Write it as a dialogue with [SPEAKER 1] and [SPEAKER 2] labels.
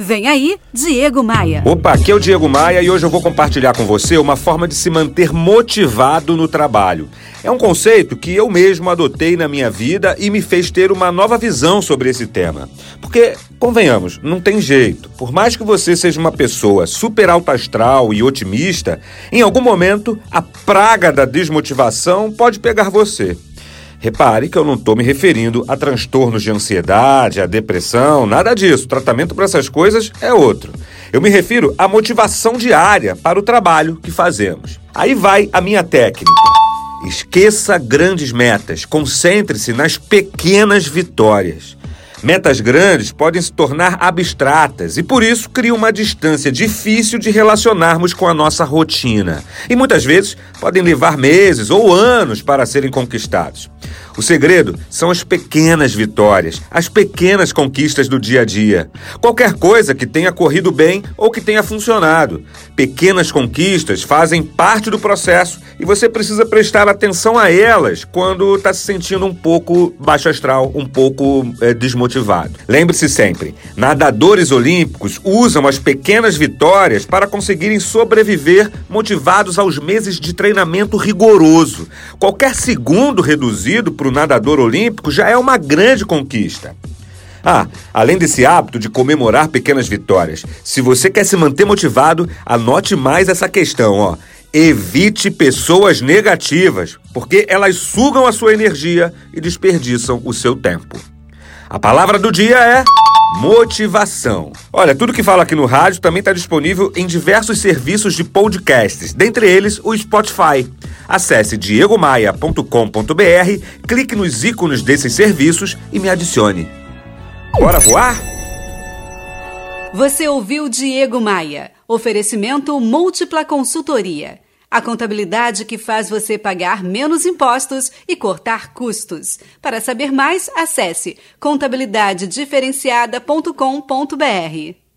[SPEAKER 1] Vem aí, Diego Maia.
[SPEAKER 2] Opa, aqui é o Diego Maia e hoje eu vou compartilhar com você uma forma de se manter motivado no trabalho. É um conceito que eu mesmo adotei na minha vida e me fez ter uma nova visão sobre esse tema. Porque, convenhamos, não tem jeito. Por mais que você seja uma pessoa super alta astral e otimista, em algum momento a praga da desmotivação pode pegar você. Repare que eu não estou me referindo a transtornos de ansiedade, a depressão, nada disso. O tratamento para essas coisas é outro. Eu me refiro à motivação diária para o trabalho que fazemos. Aí vai a minha técnica. Esqueça grandes metas, concentre-se nas pequenas vitórias. Metas grandes podem se tornar abstratas e por isso cria uma distância difícil de relacionarmos com a nossa rotina. E muitas vezes podem levar meses ou anos para serem conquistados. O segredo são as pequenas vitórias, as pequenas conquistas do dia a dia. Qualquer coisa que tenha corrido bem ou que tenha funcionado. Pequenas conquistas fazem parte do processo e você precisa prestar atenção a elas quando está se sentindo um pouco baixo astral, um pouco é, desmotivado. Lembre-se sempre: nadadores olímpicos usam as pequenas vitórias para conseguirem sobreviver motivados aos meses de treinamento rigoroso. Qualquer segundo reduzido para o nadador olímpico já é uma grande conquista. Ah, além desse hábito de comemorar pequenas vitórias, se você quer se manter motivado, anote mais essa questão, ó. Evite pessoas negativas, porque elas sugam a sua energia e desperdiçam o seu tempo. A palavra do dia é motivação. Olha, tudo que falo aqui no rádio também está disponível em diversos serviços de podcasts, dentre eles o Spotify. Acesse diegomaia.com.br, clique nos ícones desses serviços e me adicione. Bora voar?
[SPEAKER 1] Você ouviu Diego Maia. Oferecimento Múltipla Consultoria. A contabilidade que faz você pagar menos impostos e cortar custos. Para saber mais, acesse contabilidadediferenciada.com.br.